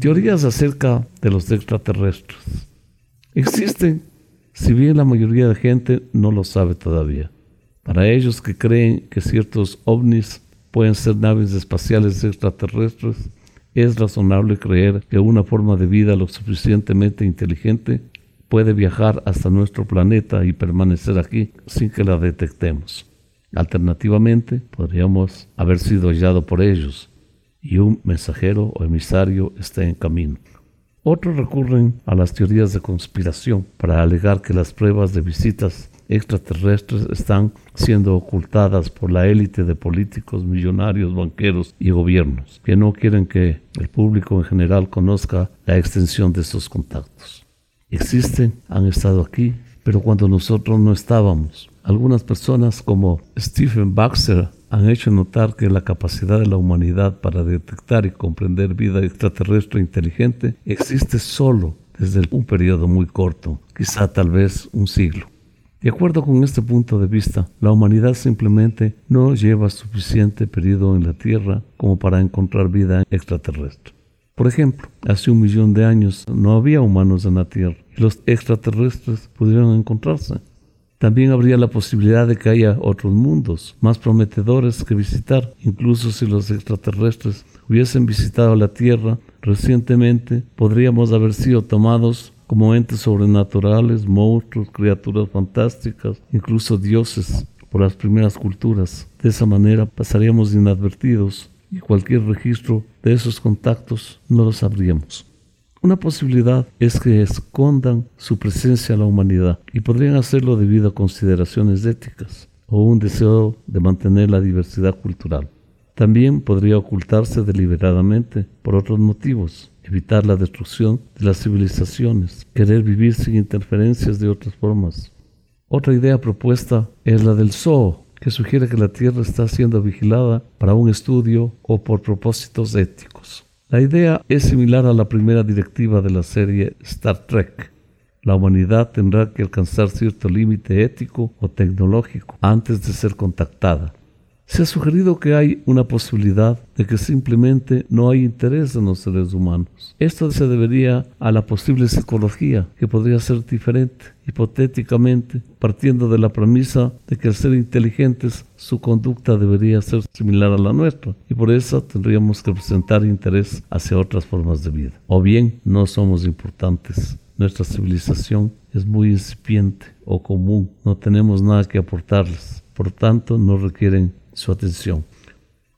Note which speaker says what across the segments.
Speaker 1: Teorías acerca de los extraterrestres. Existen, si bien la mayoría de gente no lo sabe todavía. Para ellos que creen que ciertos ovnis pueden ser naves espaciales extraterrestres, es razonable creer que una forma de vida lo suficientemente inteligente puede viajar hasta nuestro planeta y permanecer aquí sin que la detectemos. Alternativamente, podríamos haber sido hallado por ellos y un mensajero o emisario esté en camino. Otros recurren a las teorías de conspiración para alegar que las pruebas de visitas extraterrestres están siendo ocultadas por la élite de políticos, millonarios, banqueros y gobiernos, que no quieren que el público en general conozca la extensión de esos contactos. Existen, han estado aquí, pero cuando nosotros no estábamos. Algunas personas como Stephen Baxter han hecho notar que la capacidad de la humanidad para detectar y comprender vida extraterrestre inteligente existe solo desde un periodo muy corto, quizá tal vez un siglo. De acuerdo con este punto de vista, la humanidad simplemente no lleva suficiente periodo en la Tierra como para encontrar vida extraterrestre. Por ejemplo, hace un millón de años no había humanos en la Tierra y los extraterrestres pudieron encontrarse. También habría la posibilidad de que haya otros mundos más prometedores que visitar, incluso si los extraterrestres hubiesen visitado la Tierra recientemente, podríamos haber sido tomados como entes sobrenaturales, monstruos, criaturas fantásticas, incluso dioses por las primeras culturas. De esa manera pasaríamos inadvertidos y cualquier registro de esos contactos no lo sabríamos. Una posibilidad es que escondan su presencia a la humanidad y podrían hacerlo debido a consideraciones éticas o un deseo de mantener la diversidad cultural. También podría ocultarse deliberadamente por otros motivos, evitar la destrucción de las civilizaciones, querer vivir sin interferencias de otras formas. Otra idea propuesta es la del zoo, que sugiere que la Tierra está siendo vigilada para un estudio o por propósitos éticos. La idea es similar a la primera directiva de la serie Star Trek. La humanidad tendrá que alcanzar cierto límite ético o tecnológico antes de ser contactada. Se ha sugerido que hay una posibilidad de que simplemente no hay interés en los seres humanos. Esto se debería a la posible psicología, que podría ser diferente, hipotéticamente, partiendo de la premisa de que al ser inteligentes su conducta debería ser similar a la nuestra, y por eso tendríamos que presentar interés hacia otras formas de vida. O bien no somos importantes. Nuestra civilización es muy incipiente o común, no tenemos nada que aportarles, por tanto no requieren su atención.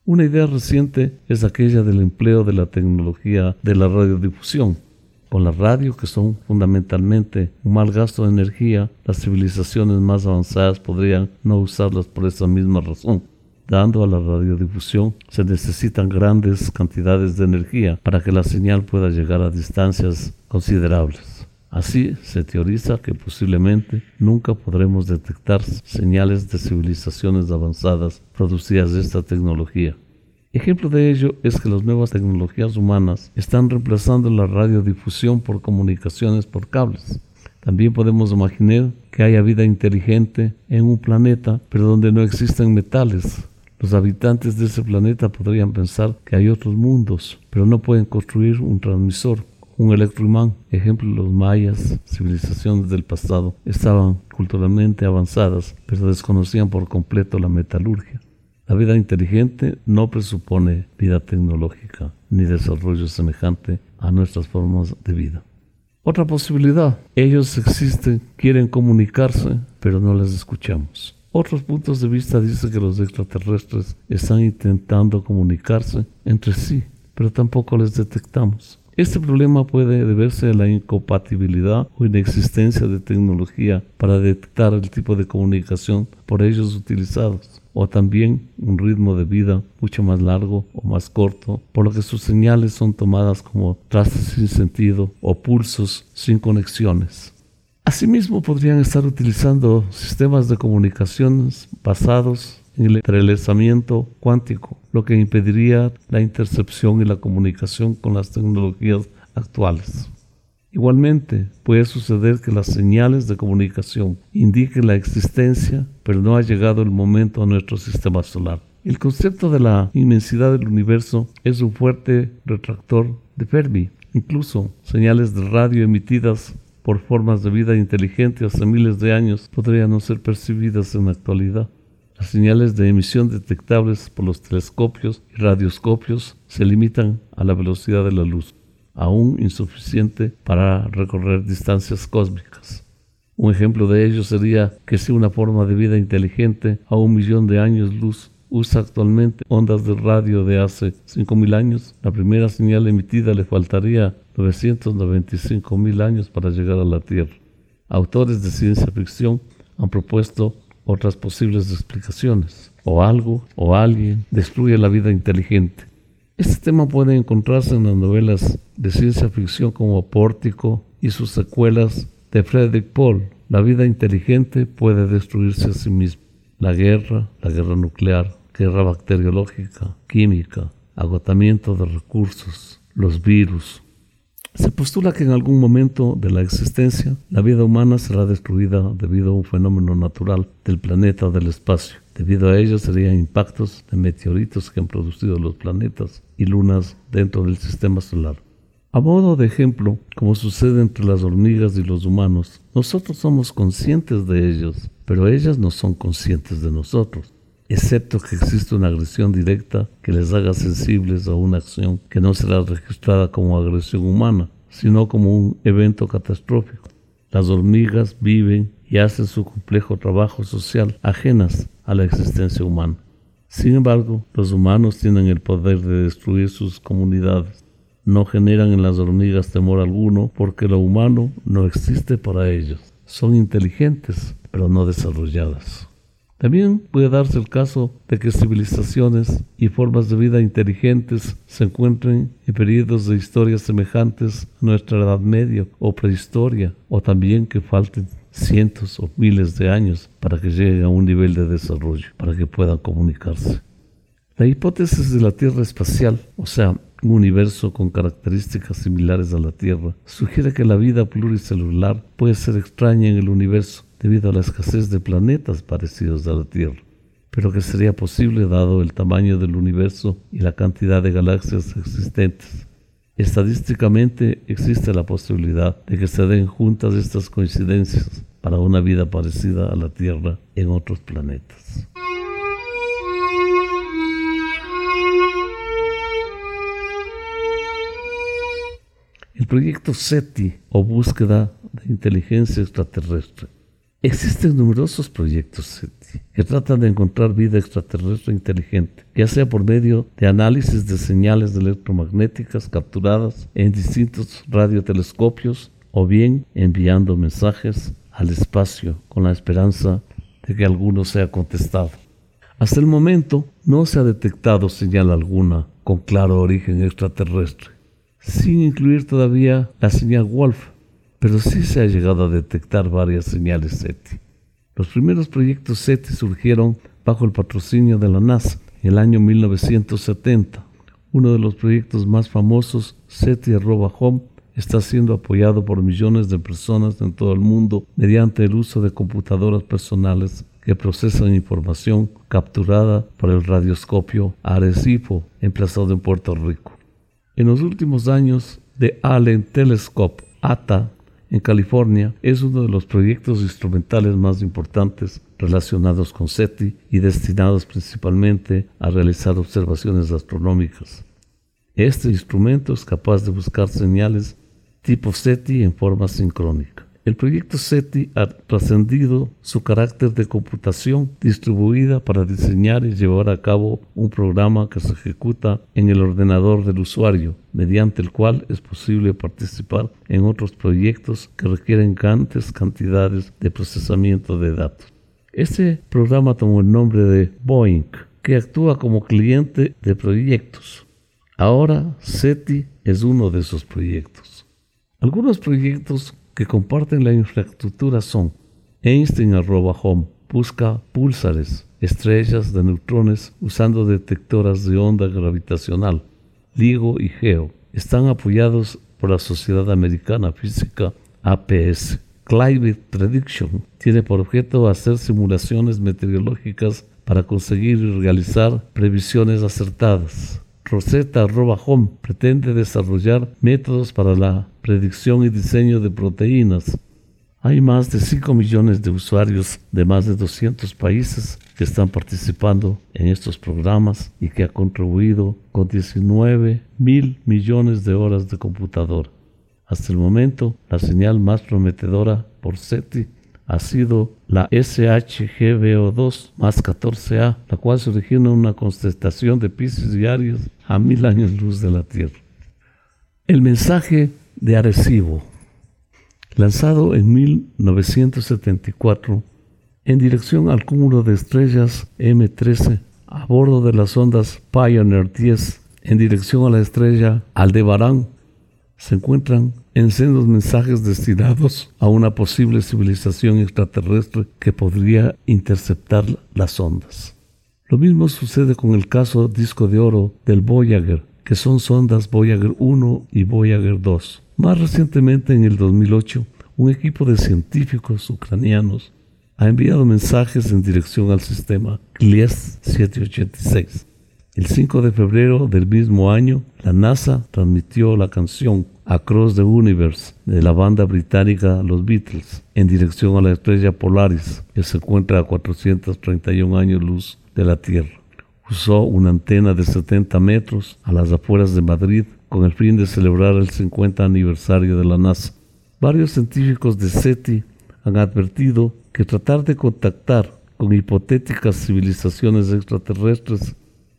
Speaker 1: Una idea reciente es aquella del empleo de la tecnología de la radiodifusión. Con la radio, que son fundamentalmente un mal gasto de energía, las civilizaciones más avanzadas podrían no usarlas por esa misma razón. Dando a la radiodifusión se necesitan grandes cantidades de energía para que la señal pueda llegar a distancias considerables. Así se teoriza que posiblemente nunca podremos detectar señales de civilizaciones avanzadas producidas de esta tecnología. Ejemplo de ello es que las nuevas tecnologías humanas están reemplazando la radiodifusión por comunicaciones por cables. También podemos imaginar que haya vida inteligente en un planeta, pero donde no existen metales. Los habitantes de ese planeta podrían pensar que hay otros mundos, pero no pueden construir un transmisor un electroimán. Ejemplo, los mayas, civilizaciones del pasado, estaban culturalmente avanzadas, pero desconocían por completo la metalurgia. La vida inteligente no presupone vida tecnológica ni desarrollo semejante a nuestras formas de vida. Otra posibilidad, ellos existen, quieren comunicarse, pero no les escuchamos. Otros puntos de vista dicen que los extraterrestres están intentando comunicarse entre sí, pero tampoco les detectamos. Este problema puede deberse a la incompatibilidad o inexistencia de tecnología para detectar el tipo de comunicación por ellos utilizados, o también un ritmo de vida mucho más largo o más corto, por lo que sus señales son tomadas como trastes sin sentido o pulsos sin conexiones. Asimismo, podrían estar utilizando sistemas de comunicaciones basados en el entrelazamiento cuántico, lo que impediría la intercepción y la comunicación con las tecnologías actuales. Igualmente, puede suceder que las señales de comunicación indiquen la existencia, pero no ha llegado el momento a nuestro sistema solar. El concepto de la inmensidad del universo es un fuerte retractor de Fermi, Incluso señales de radio emitidas por formas de vida inteligente hace miles de años podrían no ser percibidas en la actualidad. Señales de emisión detectables por los telescopios y radioscopios se limitan a la velocidad de la luz, aún insuficiente para recorrer distancias cósmicas. Un ejemplo de ello sería que si una forma de vida inteligente a un millón de años luz usa actualmente ondas de radio de hace 5.000 años, la primera señal emitida le faltaría 995.000 años para llegar a la Tierra. Autores de ciencia ficción han propuesto otras posibles explicaciones. O algo o alguien destruye la vida inteligente. Este tema puede encontrarse en las novelas de ciencia ficción como Pórtico y sus secuelas de Frederick Paul. La vida inteligente puede destruirse a sí misma. La guerra, la guerra nuclear, guerra bacteriológica, química, agotamiento de recursos, los virus. Se postula que en algún momento de la existencia la vida humana será destruida debido a un fenómeno natural del planeta del espacio. Debido a ello serían impactos de meteoritos que han producido los planetas y lunas dentro del sistema solar. A modo de ejemplo, como sucede entre las hormigas y los humanos, nosotros somos conscientes de ellos, pero ellas no son conscientes de nosotros excepto que existe una agresión directa que les haga sensibles a una acción que no será registrada como agresión humana, sino como un evento catastrófico. Las hormigas viven y hacen su complejo trabajo social ajenas a la existencia humana. Sin embargo, los humanos tienen el poder de destruir sus comunidades. No generan en las hormigas temor alguno porque lo humano no existe para ellos. Son inteligentes, pero no desarrolladas. También puede darse el caso de que civilizaciones y formas de vida inteligentes se encuentren en periodos de historia semejantes a nuestra Edad Media o prehistoria, o también que falten cientos o miles de años para que lleguen a un nivel de desarrollo, para que puedan comunicarse. La hipótesis de la Tierra espacial, o sea, un universo con características similares a la Tierra, sugiere que la vida pluricelular puede ser extraña en el universo debido a la escasez de planetas parecidos a la Tierra, pero que sería posible dado el tamaño del universo y la cantidad de galaxias existentes. Estadísticamente existe la posibilidad de que se den juntas estas coincidencias para una vida parecida a la Tierra en otros planetas. El proyecto SETI o búsqueda de inteligencia extraterrestre Existen numerosos proyectos que tratan de encontrar vida extraterrestre inteligente, ya sea por medio de análisis de señales electromagnéticas capturadas en distintos radiotelescopios o bien enviando mensajes al espacio con la esperanza de que alguno sea contestado. Hasta el momento no se ha detectado señal alguna con claro origen extraterrestre, sin incluir todavía la señal Wolf, pero sí se ha llegado a detectar varias señales SETI. Los primeros proyectos SETI surgieron bajo el patrocinio de la NASA en el año 1970. Uno de los proyectos más famosos, SETI-Home, está siendo apoyado por millones de personas en todo el mundo mediante el uso de computadoras personales que procesan información capturada por el radioscopio Arecibo, emplazado en Puerto Rico. En los últimos años, The Allen Telescope, ATA, en California es uno de los proyectos instrumentales más importantes relacionados con SETI y destinados principalmente a realizar observaciones astronómicas. Este instrumento es capaz de buscar señales tipo SETI en forma sincrónica. El proyecto SETI ha trascendido su carácter de computación distribuida para diseñar y llevar a cabo un programa que se ejecuta en el ordenador del usuario, mediante el cual es posible participar en otros proyectos que requieren grandes cantidades de procesamiento de datos. Este programa tomó el nombre de Boeing, que actúa como cliente de proyectos. Ahora SETI es uno de esos proyectos. Algunos proyectos que comparten la infraestructura son Einstein.home, busca púlsares, estrellas de neutrones usando detectoras de onda gravitacional. LIGO y GEO están apoyados por la Sociedad Americana Física APS. Climate Prediction tiene por objeto hacer simulaciones meteorológicas para conseguir realizar previsiones acertadas. Rosetta.home pretende desarrollar métodos para la predicción y diseño de proteínas. Hay más de 5 millones de usuarios de más de 200 países que están participando en estos programas y que ha contribuido con 19 mil millones de horas de computadora. Hasta el momento, la señal más prometedora por SETI ha sido la SHGBO2 más 14A, la cual se origina una constelación de pisos diarios a mil años luz de la Tierra. El mensaje de Arecibo, lanzado en 1974 en dirección al cúmulo de estrellas M13 a bordo de las ondas Pioneer 10 en dirección a la estrella Aldebarán, se encuentran en sendos mensajes destinados a una posible civilización extraterrestre que podría interceptar las ondas. Lo mismo sucede con el caso disco de oro del Voyager, que son sondas Voyager 1 y Voyager 2. Más recientemente, en el 2008, un equipo de científicos ucranianos ha enviado mensajes en dirección al sistema CLIES 786. El 5 de febrero del mismo año, la NASA transmitió la canción Across the Universe de la banda británica Los Beatles en dirección a la estrella Polaris, que se encuentra a 431 años luz de la Tierra. Usó una antena de 70 metros a las afueras de Madrid con el fin de celebrar el 50 aniversario de la NASA. Varios científicos de SETI han advertido que tratar de contactar con hipotéticas civilizaciones extraterrestres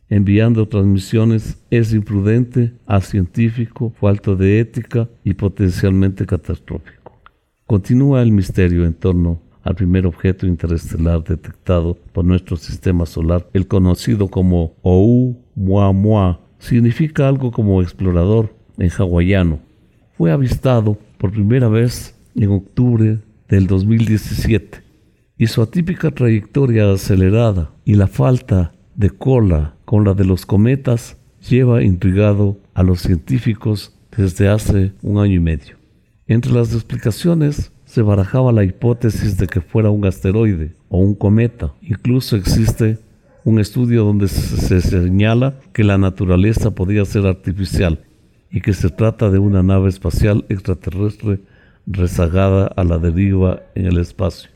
Speaker 1: enviando transmisiones es imprudente, científico, falto de ética y potencialmente catastrófico. Continúa el misterio en torno al primer objeto interestelar detectado por nuestro sistema solar, el conocido como Oumuamua. Significa algo como explorador en hawaiano. Fue avistado por primera vez en octubre del 2017 y su atípica trayectoria acelerada y la falta de cola con la de los cometas lleva intrigado a los científicos desde hace un año y medio. Entre las explicaciones se barajaba la hipótesis de que fuera un asteroide o un cometa. Incluso existe un estudio donde se señala que la naturaleza podría ser artificial y que se trata de una nave espacial extraterrestre rezagada a la deriva en el espacio.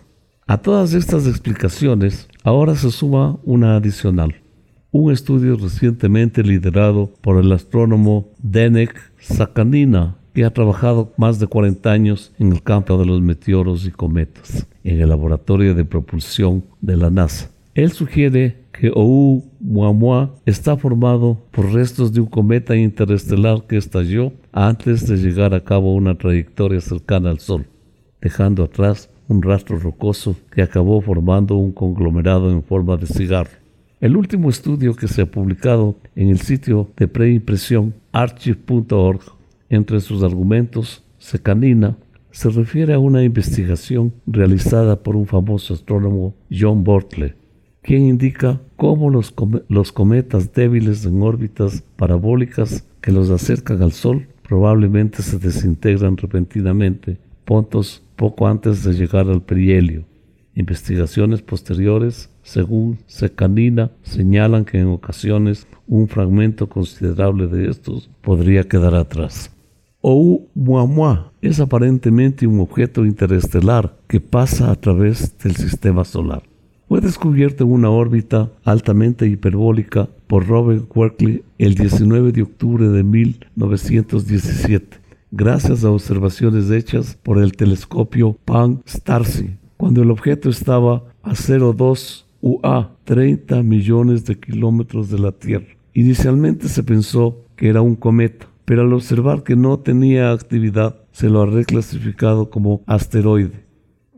Speaker 1: A todas estas explicaciones, ahora se suma una adicional un estudio recientemente liderado por el astrónomo Denek Sakanina, que ha trabajado más de 40 años en el campo de los meteoros y cometas, en el laboratorio de propulsión de la NASA. Él sugiere que Oumuamua está formado por restos de un cometa interestelar que estalló antes de llegar a cabo una trayectoria cercana al Sol, dejando atrás un rastro rocoso que acabó formando un conglomerado en forma de cigarro. El último estudio que se ha publicado en el sitio de preimpresión archive.org, entre sus argumentos, Secanina se refiere a una investigación realizada por un famoso astrónomo, John Bortle, quien indica cómo los, los cometas débiles en órbitas parabólicas que los acercan al Sol probablemente se desintegran repentinamente, puntos poco antes de llegar al perihelio. Investigaciones posteriores según Secanina, señalan que en ocasiones un fragmento considerable de estos podría quedar atrás. Oumuamua es aparentemente un objeto interestelar que pasa a través del sistema solar. Fue descubierto en una órbita altamente hiperbólica por Robert Werkley el 19 de octubre de 1917, gracias a observaciones hechas por el telescopio Pan-Starcy, cuando el objeto estaba a 0,2 UA, 30 millones de kilómetros de la Tierra. Inicialmente se pensó que era un cometa, pero al observar que no tenía actividad, se lo ha reclasificado como asteroide.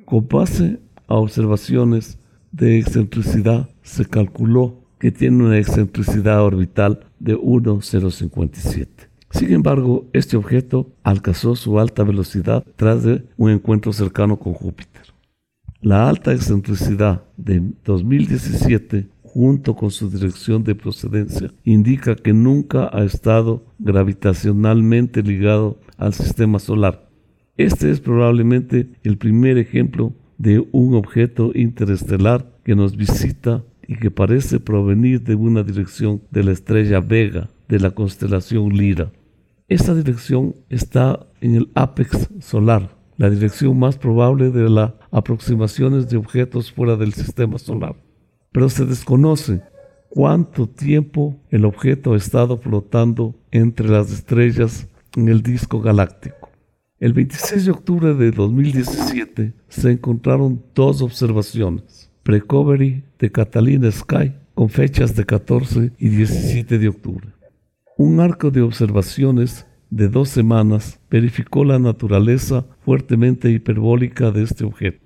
Speaker 1: Con base a observaciones de excentricidad, se calculó que tiene una excentricidad orbital de 1,057. Sin embargo, este objeto alcanzó su alta velocidad tras de un encuentro cercano con Júpiter. La alta excentricidad de 2017 junto con su dirección de procedencia, indica que nunca ha estado gravitacionalmente ligado al sistema solar. Este es probablemente el primer ejemplo de un objeto interestelar que nos visita y que parece provenir de una dirección de la estrella Vega de la constelación Lira. Esta dirección está en el apex solar, la dirección más probable de las aproximaciones de objetos fuera del sistema solar. Pero se desconoce cuánto tiempo el objeto ha estado flotando entre las estrellas en el disco galáctico. El 26 de octubre de 2017 se encontraron dos observaciones, Precovery de Catalina Sky con fechas de 14 y 17 de octubre. Un arco de observaciones de dos semanas verificó la naturaleza fuertemente hiperbólica de este objeto.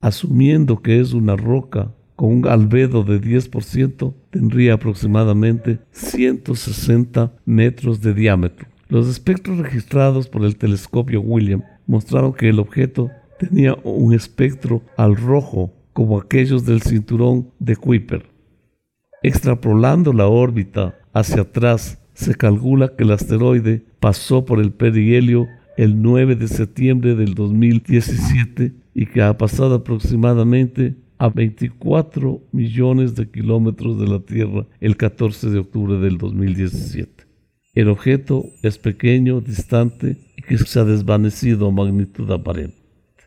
Speaker 1: Asumiendo que es una roca con un albedo de 10%, tendría aproximadamente 160 metros de diámetro. Los espectros registrados por el telescopio William mostraron que el objeto tenía un espectro al rojo como aquellos del cinturón de Kuiper. Extrapolando la órbita hacia atrás, se calcula que el asteroide pasó por el perihelio el 9 de septiembre del 2017 y que ha pasado aproximadamente a 24 millones de kilómetros de la Tierra el 14 de octubre del 2017. El objeto es pequeño, distante y que se ha desvanecido a magnitud aparente.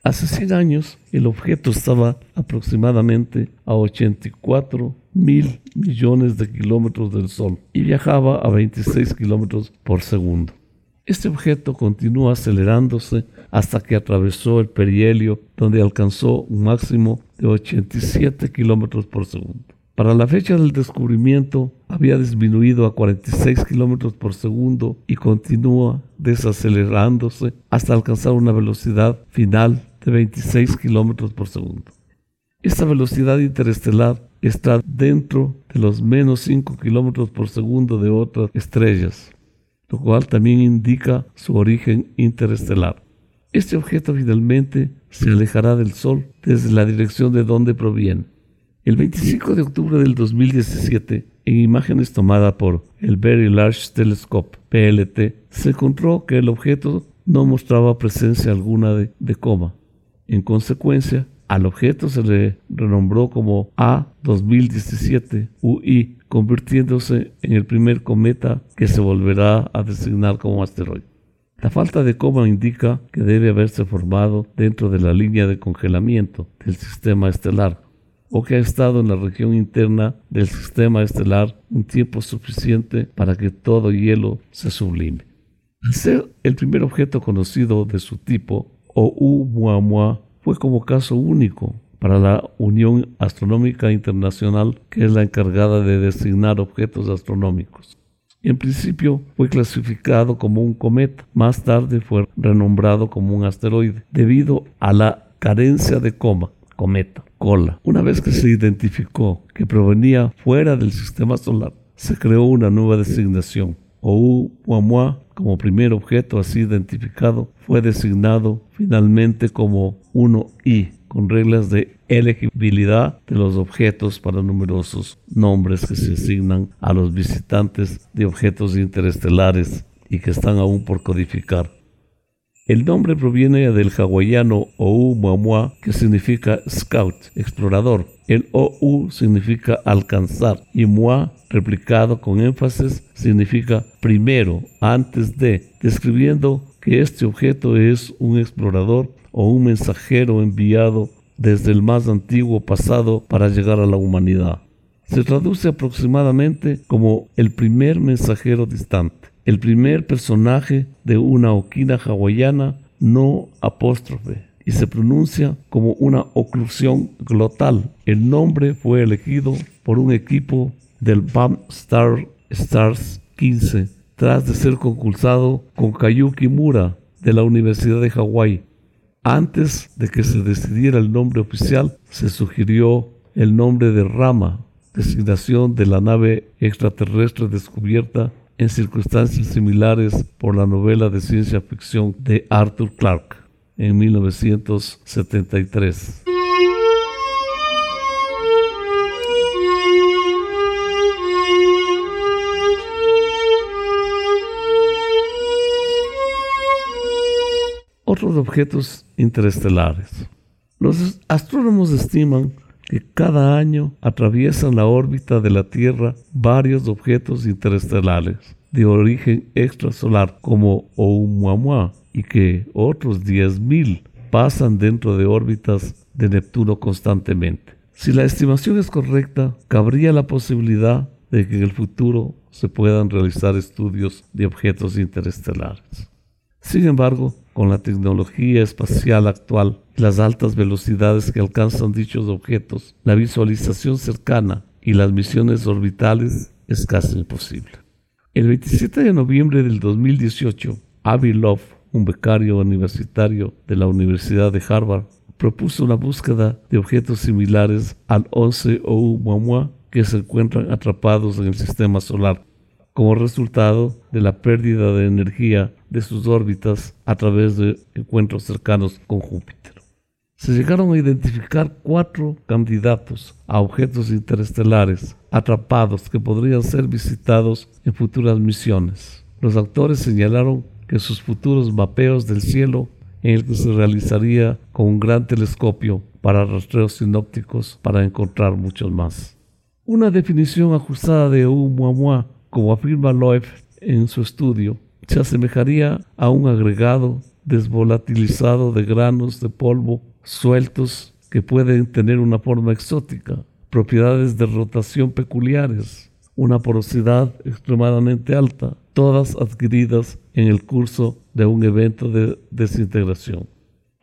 Speaker 1: Hace 100 años, el objeto estaba aproximadamente a 84 mil millones de kilómetros del Sol y viajaba a 26 kilómetros por segundo. Este objeto continúa acelerándose hasta que atravesó el perihelio, donde alcanzó un máximo de 87 kilómetros por segundo. Para la fecha del descubrimiento había disminuido a 46 kilómetros por segundo y continúa desacelerándose hasta alcanzar una velocidad final de 26 kilómetros por segundo. Esta velocidad interestelar está dentro de los menos 5 kilómetros por segundo de otras estrellas, lo cual también indica su origen interestelar. Este objeto finalmente se alejará del Sol desde la dirección de donde proviene el 25 de octubre del 2017, en imágenes tomadas por el Very Large Telescope PLT, se encontró que el objeto no mostraba presencia alguna de, coma. En consecuencia, al objeto se le renombró como A2017 UI, convirtiéndose en el primer cometa que se volverá a designar como asteroide. La falta de coma indica que debe haberse formado dentro de la línea de congelamiento del sistema estelar, o que ha estado en la región interna del sistema estelar un tiempo suficiente para que todo hielo se sublime. Al ser el primer objeto conocido de su tipo, Oumuamua fue como caso único para la Unión Astronómica Internacional, que es la encargada de designar objetos astronómicos. En principio fue clasificado como un cometa, más tarde fue renombrado como un asteroide, debido a la carencia de coma, cometa, cola. Una vez que se identificó que provenía fuera del sistema solar, se creó una nueva designación. Oumuamua, como primer objeto así identificado, fue designado finalmente como 1I, con reglas de elegibilidad de los objetos para numerosos nombres que se asignan a los visitantes de objetos interestelares y que están aún por codificar. El nombre proviene del hawaiano Oumuamua, que significa scout, explorador. El OU significa alcanzar y Mua, replicado con énfasis, significa primero, antes de, describiendo que este objeto es un explorador o un mensajero enviado desde el más antiguo pasado para llegar a la humanidad. Se traduce aproximadamente como el primer mensajero distante el primer personaje de una oquina hawaiana no apóstrofe y se pronuncia como una oclusión glotal. El nombre fue elegido por un equipo del BAM Star Stars 15 tras de ser concursado con Kayuki Mura de la Universidad de Hawái. Antes de que se decidiera el nombre oficial, se sugirió el nombre de Rama, designación de la nave extraterrestre descubierta en circunstancias similares por la novela de ciencia ficción de Arthur Clarke en 1973. Otros objetos interestelares. Los astrónomos estiman que cada año atraviesan la órbita de la Tierra varios objetos interestelares de origen extrasolar como Oumuamua y que otros 10.000 pasan dentro de órbitas de Neptuno constantemente. Si la estimación es correcta, cabría la posibilidad de que en el futuro se puedan realizar estudios de objetos interestelares. Sin embargo, con la tecnología espacial actual y las altas velocidades que alcanzan dichos objetos, la visualización cercana y las misiones orbitales es casi imposible. El 27 de noviembre del 2018, Avi Love, un becario universitario de la Universidad de Harvard, propuso una búsqueda de objetos similares al 11 Oumuamua que se encuentran atrapados en el sistema solar como resultado de la pérdida de energía de sus órbitas a través de encuentros cercanos con Júpiter. Se llegaron a identificar cuatro candidatos a objetos interestelares atrapados que podrían ser visitados en futuras misiones. Los autores señalaron que sus futuros mapeos del cielo, en el que se realizaría con un gran telescopio para rastreos sinópticos para encontrar muchos más. Una definición ajustada de Oumuamua como afirma Loeb en su estudio, se asemejaría a un agregado desvolatilizado de granos de polvo sueltos que pueden tener una forma exótica, propiedades de rotación peculiares, una porosidad extremadamente alta, todas adquiridas en el curso de un evento de desintegración.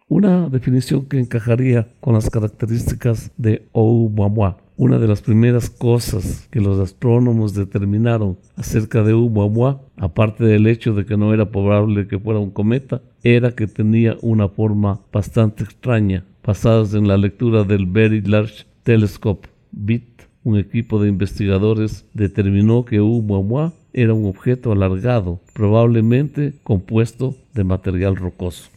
Speaker 1: Una definición que encajaría con las características de Oumuamua, una de las primeras cosas que los astrónomos determinaron acerca de Oumuamua, aparte del hecho de que no era probable que fuera un cometa, era que tenía una forma bastante extraña, basadas en la lectura del Very Large Telescope BIT. Un equipo de investigadores determinó que Oumuamua era un objeto alargado, probablemente compuesto de material rocoso.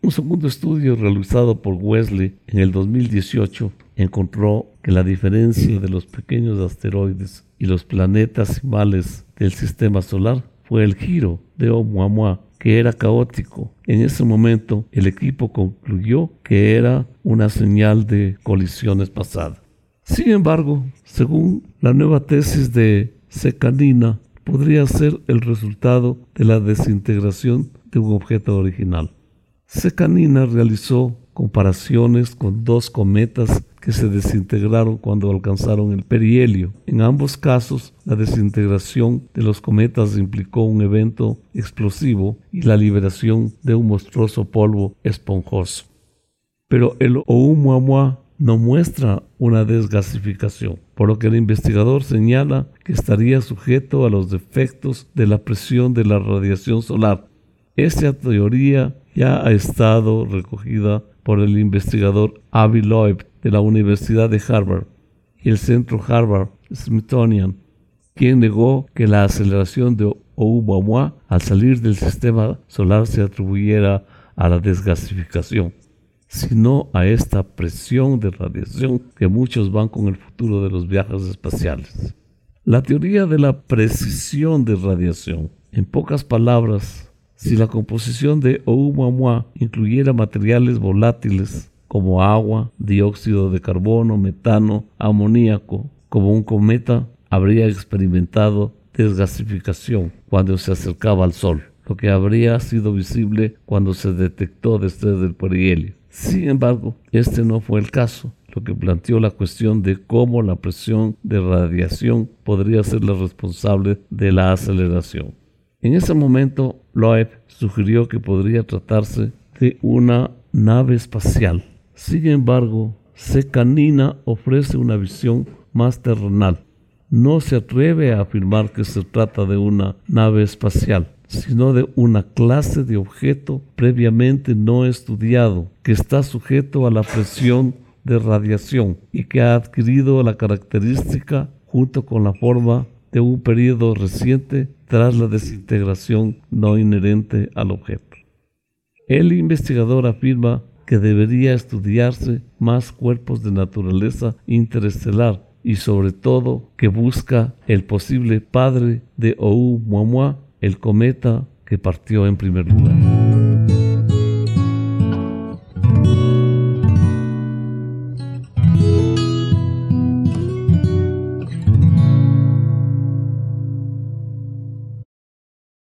Speaker 1: Un segundo estudio realizado por Wesley en el 2018 encontró que la diferencia de los pequeños asteroides y los planetas males del sistema solar fue el giro de Oumuamua, que era caótico. En ese momento, el equipo concluyó que era una señal de colisiones pasadas. Sin embargo, según la nueva tesis de Secanina, podría ser el resultado de la desintegración de un objeto original. Secanina realizó comparaciones con dos cometas que se desintegraron cuando alcanzaron el perihelio. En ambos casos, la desintegración de los cometas implicó un evento explosivo y la liberación de un monstruoso polvo esponjoso. Pero el Oumuamua no muestra una desgasificación, por lo que el investigador señala que estaría sujeto a los defectos de la presión de la radiación solar. Esta teoría ya ha estado recogida por el investigador Avi Loeb de la Universidad de Harvard y el Centro Harvard Smithsonian, quien negó que la aceleración de Oumuamua al salir del sistema solar se atribuyera a la desgasificación, sino a esta presión de radiación que muchos van con el futuro de los viajes espaciales. La teoría de la precisión de radiación, en pocas palabras, si la composición de Oumuamua incluyera materiales volátiles como agua, dióxido de carbono, metano, amoníaco, como un cometa, habría experimentado desgasificación cuando se acercaba al Sol, lo que habría sido visible cuando se detectó desde el perihelio. Sin embargo, este no fue el caso, lo que planteó la cuestión de cómo la presión de radiación podría ser la responsable de la aceleración. En ese momento, Loeb sugirió que podría tratarse de una nave espacial. Sin embargo, Secanina ofrece una visión más terrenal. No se atreve a afirmar que se trata de una nave espacial, sino de una clase de objeto previamente no estudiado, que está sujeto a la presión de radiación y que ha adquirido la característica junto con la forma de un periodo reciente tras la desintegración no inherente al objeto. El investigador afirma que debería estudiarse más cuerpos de naturaleza interestelar y sobre todo que busca el posible padre de Oumuamua, el cometa que partió en primer lugar.